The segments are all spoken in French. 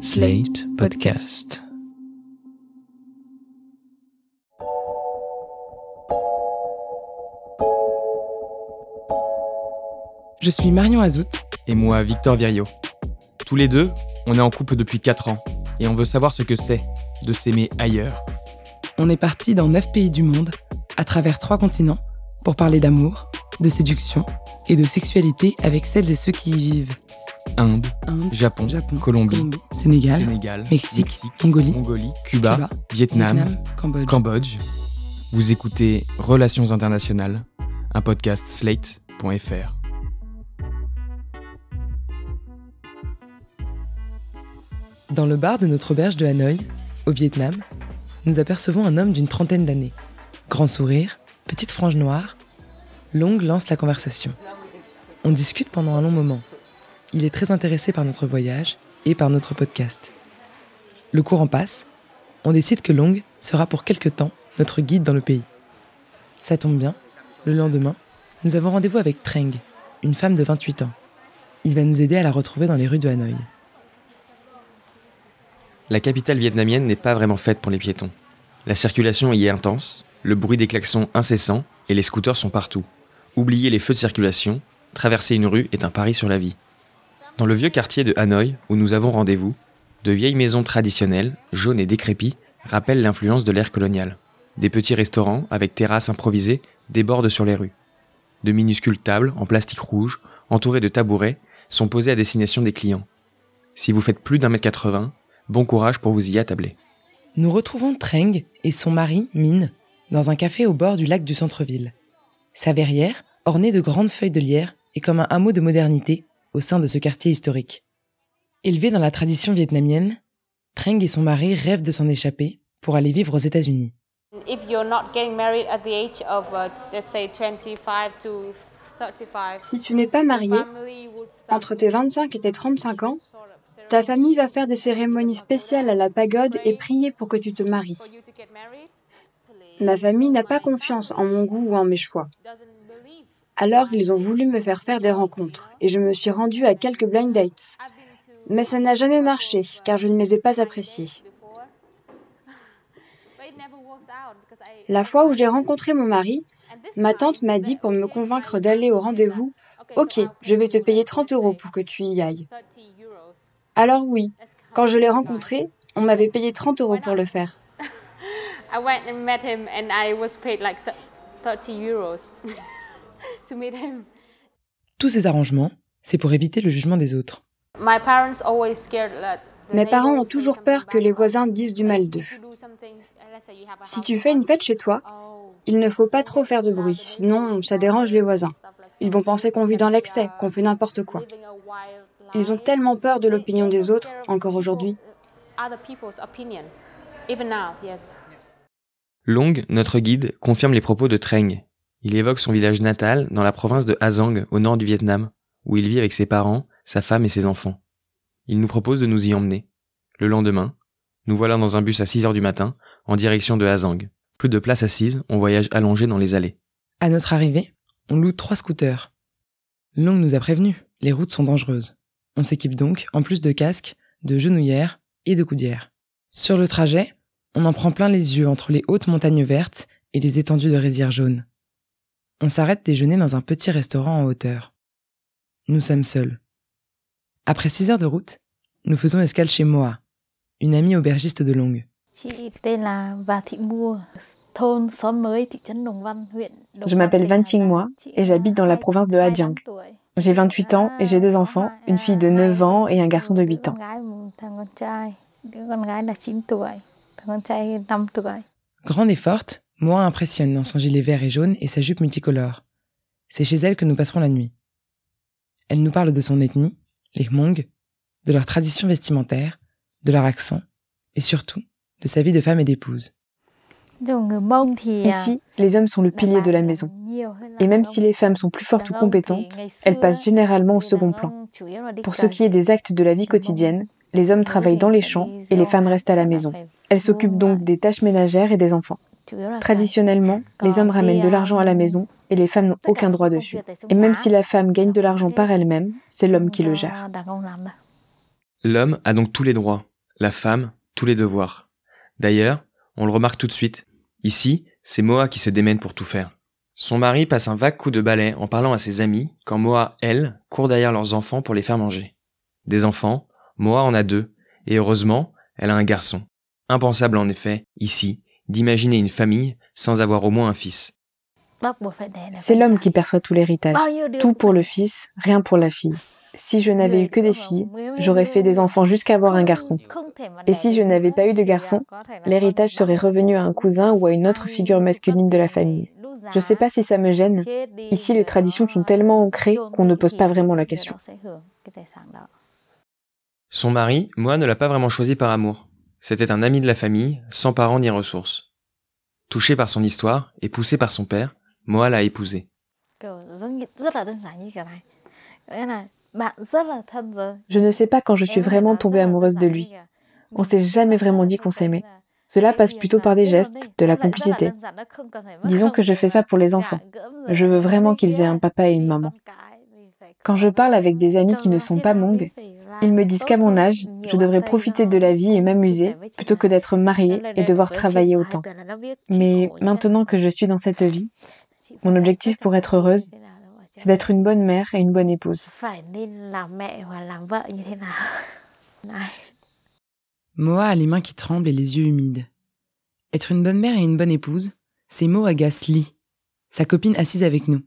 Slate Podcast. Je suis Marion Azout. Et moi, Victor Virio. Tous les deux, on est en couple depuis 4 ans et on veut savoir ce que c'est de s'aimer ailleurs. On est parti dans 9 pays du monde, à travers 3 continents, pour parler d'amour, de séduction et de sexualité avec celles et ceux qui y vivent. Inde, Inde, Japon, Japon, Colombie, Sénégal, Sénégal, Mexique, Mongolie, Mongolie, Cuba, Cuba, Vietnam, Vietnam, Cambodge. Cambodge. Vous écoutez Relations internationales, un podcast slate.fr. Dans le bar de notre auberge de Hanoï, au Vietnam, nous apercevons un homme d'une trentaine d'années. Grand sourire, petite frange noire. Long lance la conversation. On discute pendant un long moment. Il est très intéressé par notre voyage et par notre podcast. Le courant passe. On décide que Long sera pour quelque temps notre guide dans le pays. Ça tombe bien. Le lendemain, nous avons rendez-vous avec Treng, une femme de 28 ans. Il va nous aider à la retrouver dans les rues de Hanoï. La capitale vietnamienne n'est pas vraiment faite pour les piétons. La circulation y est intense, le bruit des klaxons incessant et les scooters sont partout. Oubliez les feux de circulation, traverser une rue est un pari sur la vie. Dans le vieux quartier de Hanoï, où nous avons rendez-vous, de vieilles maisons traditionnelles, jaunes et décrépies, rappellent l'influence de l'ère coloniale. Des petits restaurants, avec terrasses improvisées, débordent sur les rues. De minuscules tables, en plastique rouge, entourées de tabourets, sont posées à destination des clients. Si vous faites plus d'un mètre 80, bon courage pour vous y attabler. Nous retrouvons Treng et son mari, Min, dans un café au bord du lac du centre-ville. Sa verrière, ornée de grandes feuilles de lierre, est comme un hameau de modernité au sein de ce quartier historique. Élevé dans la tradition vietnamienne, Treng et son mari rêvent de s'en échapper pour aller vivre aux États-Unis. Uh, let's say, 25 to 35, Si tu n'es pas marié, entre tes 25 et tes 35 ans, ta famille va faire des cérémonies spéciales à la pagode et prier pour que tu te maries. Ma famille n'a pas confiance en mon goût ou en mes choix. Alors ils ont voulu me faire faire des rencontres et je me suis rendue à quelques blind dates. Mais ça n'a jamais marché car je ne les ai pas appréciés. La fois où j'ai rencontré mon mari, ma tante m'a dit pour me convaincre d'aller au rendez-vous, Ok, je vais te payer 30 euros pour que tu y ailles. 30 euros. Alors oui, quand je l'ai rencontré, on m'avait payé 30 euros pour le faire. I went and met him, and I was paid like th- 30 euros to meet him. Tous ces arrangements, c'est pour éviter le jugement des autres. My parents always scared that. the Mes parents neighbors ont say toujours something peur que bad les about voisins us. disent du mal d'eux. Si tu fais une party, fête chez toi, oh, il ne faut pas trop faire de bruit, sinon ça dérange les voisins. Ils vont penser qu'on vit dans l'excès, qu'on fait n'importe quoi. Ils ont tellement peur de l'opinion des autres, encore aujourd'hui. uh, Other people's opinion. Even now, yes. Long, notre guide, confirme les propos de Treng. Il évoque son village natal dans la province de Hazang, au nord du Vietnam, où il vit avec ses parents, sa femme et ses enfants. Il nous propose de nous y emmener. Le lendemain, nous voilà dans un bus à 6 heures du matin, en direction de Hazang. Plus de place assise, on voyage allongé dans les allées. À notre arrivée, on loue trois scooters. Long nous a prévenus, les routes sont dangereuses. On s'équipe donc, en plus de casques, de genouillères et de coudières. Sur le trajet, on en prend plein les yeux entre les hautes montagnes vertes et les étendues de rizières jaunes. On s'arrête déjeuner dans un petit restaurant en hauteur. Nous sommes seuls. Après six heures de route, nous faisons escale chez Moa, une amie aubergiste de Long. Chị tên là Và Thị Mua, thôn xóm mới thị trấn Đồng Văn, huyện Đồng Je m'appelle Van. Moi Chị et j'habite dans la province de Hà 25 Giang. tuổi. J'ai 28 ans et j'ai deux enfants, une fille de 9 ans et un garçon de 8 Con ans. gái, một thằng con trai. Đứa con gái là 9 tuổi, thằng con trai 5 tuổi. Grande et forte, Moa impressionne dans son gilet vert et jaune et sa jupe multicolore. C'est chez elle que nous passerons la nuit. Elle nous parle de son ethnie, les Hmong, de leurs traditions vestimentaires, de leur accent, et surtout de sa vie de femme et d'épouse. Ici, les hommes sont le pilier de la maison. Et même si les femmes sont plus fortes ou compétentes, elles passent généralement au second plan. Pour ce qui est des actes de la vie quotidienne, les hommes travaillent dans les champs et les femmes restent à la maison. Elles s'occupent donc des tâches ménagères et des enfants. Traditionnellement, les hommes ramènent de l'argent à la maison et les femmes n'ont aucun droit dessus. Et même si la femme gagne de l'argent par elle-même, c'est l'homme qui le gère. L'homme a donc tous les droits, la femme, tous les devoirs. D'ailleurs, on le remarque tout de suite. Ici, c'est Moa qui se démène pour tout faire. Son mari passe un vague coup de balai en parlant à ses amis, quand Moa, elle, court derrière leurs enfants pour les faire manger. Des enfants, Moa en a deux, et heureusement, elle a un garçon. Impensable en effet, ici, d'imaginer une famille sans avoir au moins un fils. C'est l'homme qui perçoit tout l'héritage. Tout pour le fils, rien pour la fille. Si je n'avais eu que des filles, j'aurais fait des enfants jusqu'à avoir un garçon. Et si je n'avais pas eu de garçon, l'héritage serait revenu à un cousin ou à une autre figure masculine de la famille. Je ne sais pas si ça me gêne. Ici, les traditions sont tellement ancrées qu'on ne pose pas vraiment la question. Son mari, moi, ne l'a pas vraiment choisi par amour. C'était un ami de la famille, sans parents ni ressources. Touché par son histoire et poussé par son père, Moa l'a épousé. Je ne sais pas quand je suis vraiment tombée amoureuse de lui. On s'est jamais vraiment dit qu'on s'aimait. Cela passe plutôt par des gestes, de la complicité. Disons que je fais ça pour les enfants. Je veux vraiment qu'ils aient un papa et une maman. Quand je parle avec des amis qui ne sont pas Hmong, ils me disent qu'à mon âge, je devrais profiter de la vie et m'amuser plutôt que d'être mariée et devoir travailler autant. Mais maintenant que je suis dans cette vie, mon objectif pour être heureuse, c'est d'être une bonne mère et une bonne épouse. Moa a les mains qui tremblent et les yeux humides. Être une bonne mère et une bonne épouse, ces mots agacent Lee, sa copine assise avec nous.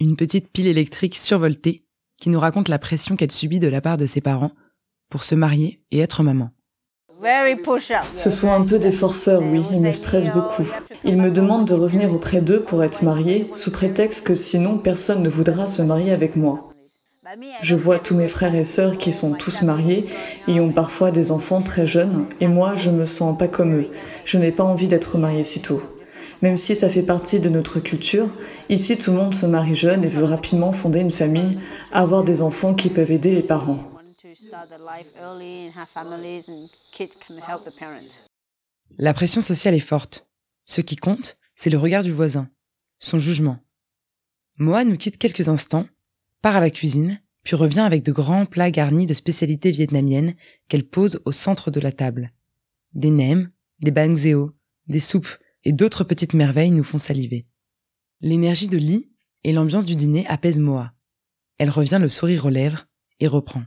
Une petite pile électrique survoltée qui nous raconte la pression qu'elle subit de la part de ses parents pour se marier et être maman. Ce sont un peu des forceurs, oui, ils me stressent beaucoup. Ils me demandent de revenir auprès d'eux pour être mariée, sous prétexte que sinon personne ne voudra se marier avec moi. Je vois tous mes frères et sœurs qui sont tous mariés et ont parfois des enfants très jeunes, et moi je me sens pas comme eux. Je n'ai pas envie d'être mariée si tôt. Même si ça fait partie de notre culture, ici tout le monde se marie jeune et veut rapidement fonder une famille, avoir des enfants qui peuvent aider les parents. La pression sociale est forte. Ce qui compte, c'est le regard du voisin, son jugement. Moa nous quitte quelques instants, part à la cuisine, puis revient avec de grands plats garnis de spécialités vietnamiennes qu'elle pose au centre de la table. Des nems, des bang des soupes et d'autres petites merveilles nous font saliver. L'énergie de Lee et l'ambiance du dîner apaisent Moa. Elle revient le sourire aux lèvres et reprend.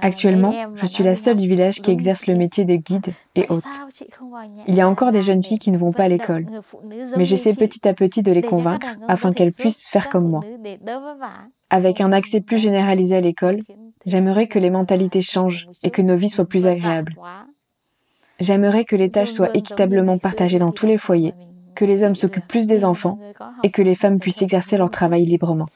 Actuellement, je suis la seule du village qui exerce le métier de guide et hôte. Il y a encore des jeunes filles qui ne vont pas à l'école, mais j'essaie petit à petit de les convaincre afin qu'elles puissent faire comme moi. Avec un accès plus généralisé à l'école, j'aimerais que les mentalités changent et que nos vies soient plus agréables. J'aimerais que les tâches soient équitablement partagées dans tous les foyers, que les hommes s'occupent plus des enfants et que les femmes puissent exercer leur travail librement.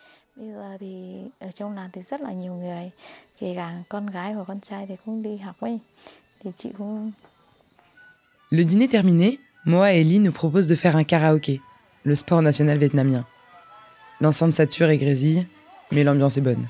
Le dîner terminé, Moa et Lee nous proposent de faire un karaoké, le sport national vietnamien. L'enceinte sature et grésille, mais l'ambiance est bonne.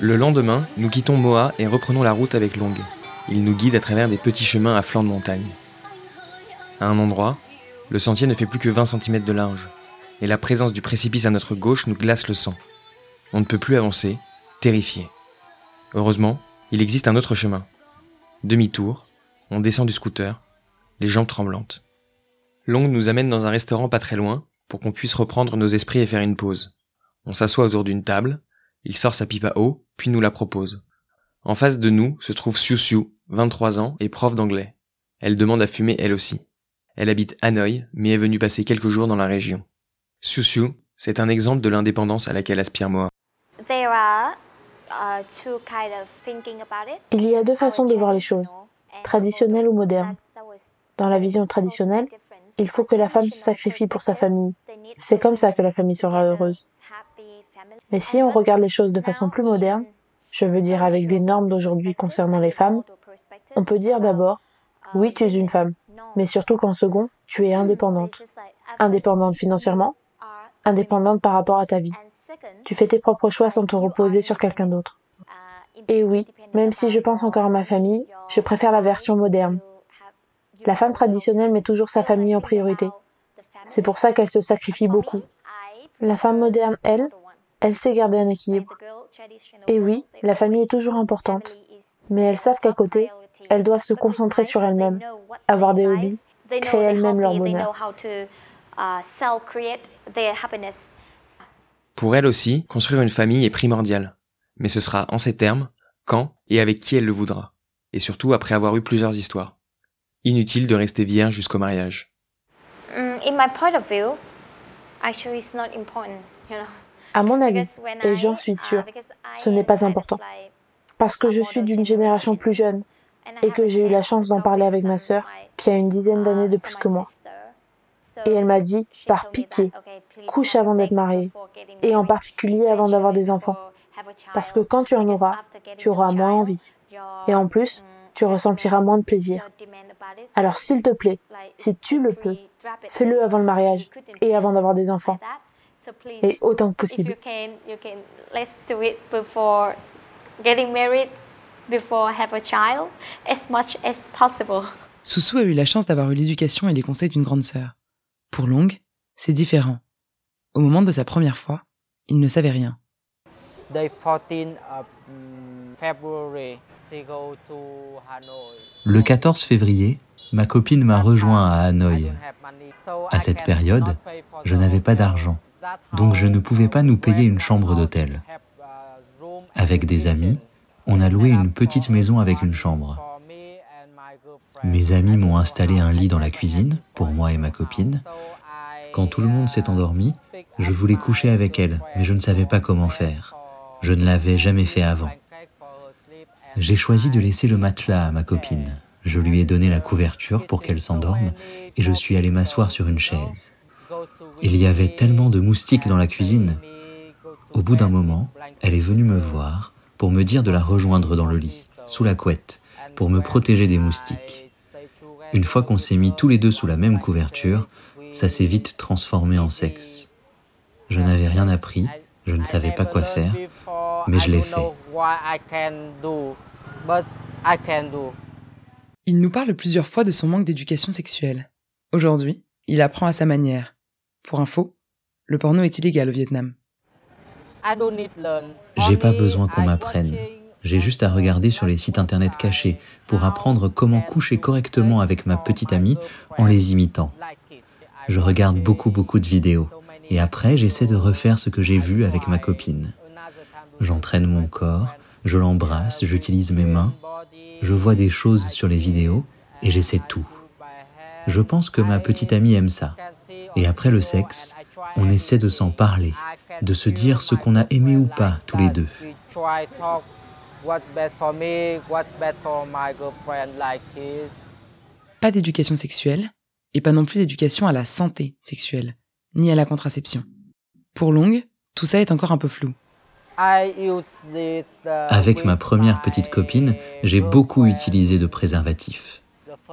Le lendemain, nous quittons Moa et reprenons la route avec Long. Il nous guide à travers des petits chemins à flanc de montagne. À un endroit, le sentier ne fait plus que 20 cm de large, et la présence du précipice à notre gauche nous glace le sang. On ne peut plus avancer, terrifié. Heureusement, il existe un autre chemin. Demi-tour, on descend du scooter, les jambes tremblantes. Long nous amène dans un restaurant pas très loin pour qu'on puisse reprendre nos esprits et faire une pause. On s'assoit autour d'une table, il sort sa pipe à eau, puis nous la propose. En face de nous se trouve Siu Siu, 23 ans et prof d'anglais. Elle demande à fumer elle aussi. Elle habite Hanoï, mais est venue passer quelques jours dans la région. Siu Siu, c'est un exemple de l'indépendance à laquelle aspire Moa. Il y a deux façons de voir les choses, traditionnelles ou modernes. Dans la vision traditionnelle, il faut que la femme se sacrifie pour sa famille. C'est comme ça que la famille sera heureuse. Mais si on regarde les choses de façon plus moderne, je veux dire avec des normes d'aujourd'hui concernant les femmes, on peut dire d'abord, oui, tu es une femme, mais surtout qu'en second, tu es indépendante. Indépendante financièrement, indépendante par rapport à ta vie. Tu fais tes propres choix sans te reposer sur quelqu'un d'autre. Et oui, même si je pense encore à ma famille, je préfère la version moderne. La femme traditionnelle met toujours sa famille en priorité. C'est pour ça qu'elle se sacrifie beaucoup. La femme moderne, elle, elle sait garder un équilibre. Et oui, la famille est toujours importante. Mais elles savent qu'à côté, elles doivent se concentrer sur elles-mêmes, avoir des hobbies, créer elles-mêmes leur bonheur. Pour elle aussi, construire une famille est primordial. Mais ce sera en ces termes, quand et avec qui elle le voudra. Et surtout après avoir eu plusieurs histoires. Inutile de rester vierge jusqu'au mariage. À mon avis, et j'en suis sûre, ce n'est pas important. Parce que je suis d'une génération plus jeune et que j'ai eu la chance d'en parler avec ma sœur, qui a une dizaine d'années de plus que moi. Et elle m'a dit, par pitié, couche avant d'être mariée, et en particulier avant d'avoir des enfants. Parce que quand tu en auras, tu auras moins envie. Et en plus, tu ressentiras moins de plaisir. Alors s'il te plaît, si tu le peux, fais-le avant le mariage et avant d'avoir des enfants. Et autant que possible. Soussou a eu la chance d'avoir eu l'éducation et les conseils d'une grande sœur. Pour Long, c'est différent. Au moment de sa première fois, il ne savait rien. Le 14 février, ma copine m'a rejoint à Hanoï. À cette période, je n'avais pas d'argent, donc je ne pouvais pas nous payer une chambre d'hôtel. Avec des amis, on a loué une petite maison avec une chambre. Mes amis m'ont installé un lit dans la cuisine, pour moi et ma copine. Quand tout le monde s'est endormi, je voulais coucher avec elle, mais je ne savais pas comment faire. Je ne l'avais jamais fait avant. J'ai choisi de laisser le matelas à ma copine. Je lui ai donné la couverture pour qu'elle s'endorme et je suis allé m'asseoir sur une chaise. Il y avait tellement de moustiques dans la cuisine. Au bout d'un moment, elle est venue me voir pour me dire de la rejoindre dans le lit, sous la couette, pour me protéger des moustiques. Une fois qu'on s'est mis tous les deux sous la même couverture, ça s'est vite transformé en sexe. Je n'avais rien appris, je ne savais pas quoi faire, mais je l'ai fait. Il nous parle plusieurs fois de son manque d'éducation sexuelle. Aujourd'hui, il apprend à sa manière. Pour info, le porno est illégal au Vietnam. J'ai pas besoin qu'on m'apprenne. J'ai juste à regarder sur les sites internet cachés pour apprendre comment coucher correctement avec ma petite amie en les imitant. Je regarde beaucoup beaucoup de vidéos et après j'essaie de refaire ce que j'ai vu avec ma copine. J'entraîne mon corps, je l'embrasse, j'utilise mes mains, je vois des choses sur les vidéos et j'essaie tout. Je pense que ma petite amie aime ça. Et après le sexe, on essaie de s'en parler, de se dire ce qu'on a aimé ou pas tous les deux. Pas d'éducation sexuelle et pas non plus d'éducation à la santé sexuelle, ni à la contraception. Pour Long, tout ça est encore un peu flou. Avec ma première petite copine, j'ai beaucoup utilisé de préservatifs.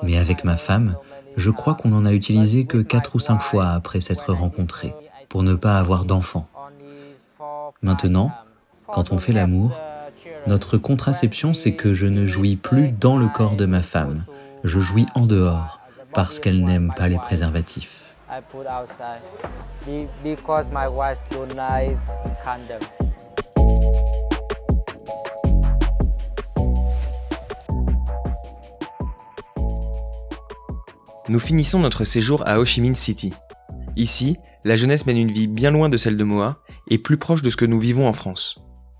Mais avec ma femme, je crois qu'on en a utilisé que quatre ou cinq fois après s'être rencontrés, pour ne pas avoir d'enfants. Maintenant, quand on fait l'amour, notre contraception, c'est que je ne jouis plus dans le corps de ma femme, je jouis en dehors, parce qu'elle n'aime pas les préservatifs. Nous finissons notre séjour à Ho Chi Minh City. Ici, la jeunesse mène une vie bien loin de celle de Moa et plus proche de ce que nous vivons en France.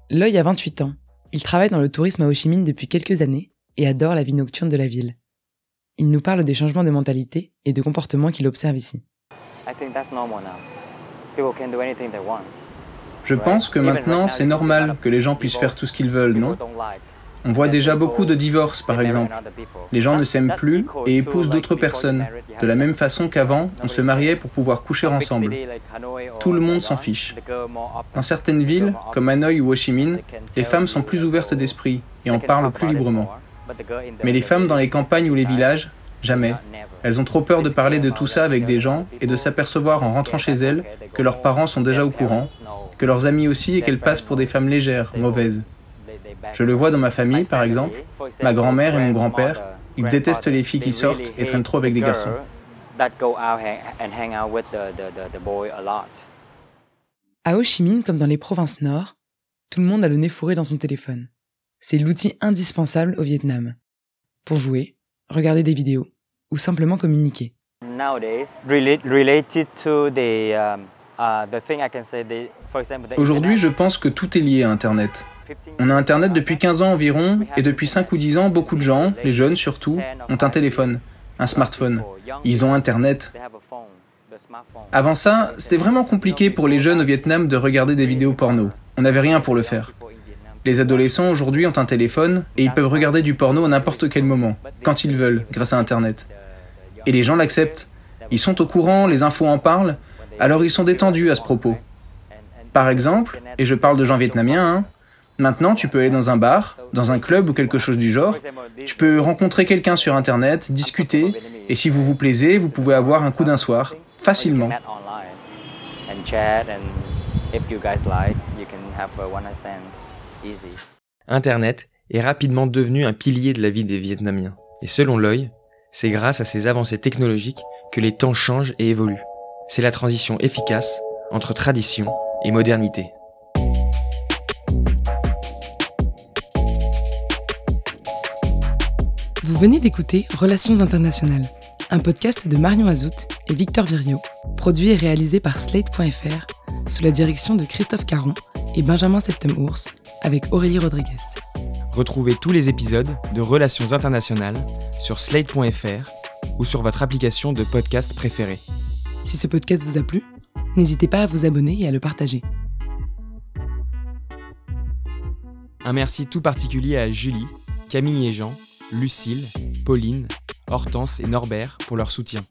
L'œil a 28 ans. Il travaille dans le tourisme à Ho Chi Minh depuis quelques années et adore la vie nocturne de la ville. Il nous parle des changements de mentalité et de comportement qu'il observe ici. Je pense que maintenant c'est normal que les gens puissent faire tout ce qu'ils veulent, non on voit déjà beaucoup de divorces, par exemple. Les gens ne s'aiment plus et épousent d'autres personnes, de la même façon qu'avant, on se mariait pour pouvoir coucher ensemble. Tout le monde s'en fiche. Dans certaines villes, comme Hanoï ou Ho Chi Minh, les femmes sont plus ouvertes d'esprit et en parlent plus librement. Mais les femmes dans les campagnes ou les villages, jamais. Elles ont trop peur de parler de tout ça avec des gens et de s'apercevoir en rentrant chez elles que leurs parents sont déjà au courant, que leurs amis aussi et qu'elles passent pour des femmes légères, mauvaises. Je le vois dans ma famille, par exemple. Ma grand-mère et mon grand-père, ils détestent les filles qui sortent et traînent trop avec des garçons. À Ho Chi Minh, comme dans les provinces nord, tout le monde a le nez fourré dans son téléphone. C'est l'outil indispensable au Vietnam. Pour jouer, regarder des vidéos ou simplement communiquer. Aujourd'hui, je pense que tout est lié à Internet. On a Internet depuis 15 ans environ, et depuis 5 ou 10 ans, beaucoup de gens, les jeunes surtout, ont un téléphone, un smartphone. Ils ont Internet. Avant ça, c'était vraiment compliqué pour les jeunes au Vietnam de regarder des vidéos porno. On n'avait rien pour le faire. Les adolescents aujourd'hui ont un téléphone et ils peuvent regarder du porno à n'importe quel moment, quand ils veulent, grâce à Internet. Et les gens l'acceptent. Ils sont au courant, les infos en parlent, alors ils sont détendus à ce propos. Par exemple, et je parle de gens vietnamiens, hein, maintenant tu peux aller dans un bar, dans un club ou quelque chose du genre, tu peux rencontrer quelqu'un sur Internet, discuter, et si vous vous plaisez, vous pouvez avoir un coup d'un soir, facilement. Internet est rapidement devenu un pilier de la vie des Vietnamiens. Et selon l'œil, c'est grâce à ces avancées technologiques que les temps changent et évoluent. C'est la transition efficace entre tradition et modernité. Vous venez d'écouter Relations internationales, un podcast de Marion Azout et Victor Virio, produit et réalisé par Slate.fr sous la direction de Christophe Caron et Benjamin Septemours avec Aurélie Rodriguez. Retrouvez tous les épisodes de Relations internationales sur slate.fr ou sur votre application de podcast préférée. Si ce podcast vous a plu, n'hésitez pas à vous abonner et à le partager. Un merci tout particulier à Julie, Camille et Jean, Lucille, Pauline, Hortense et Norbert pour leur soutien.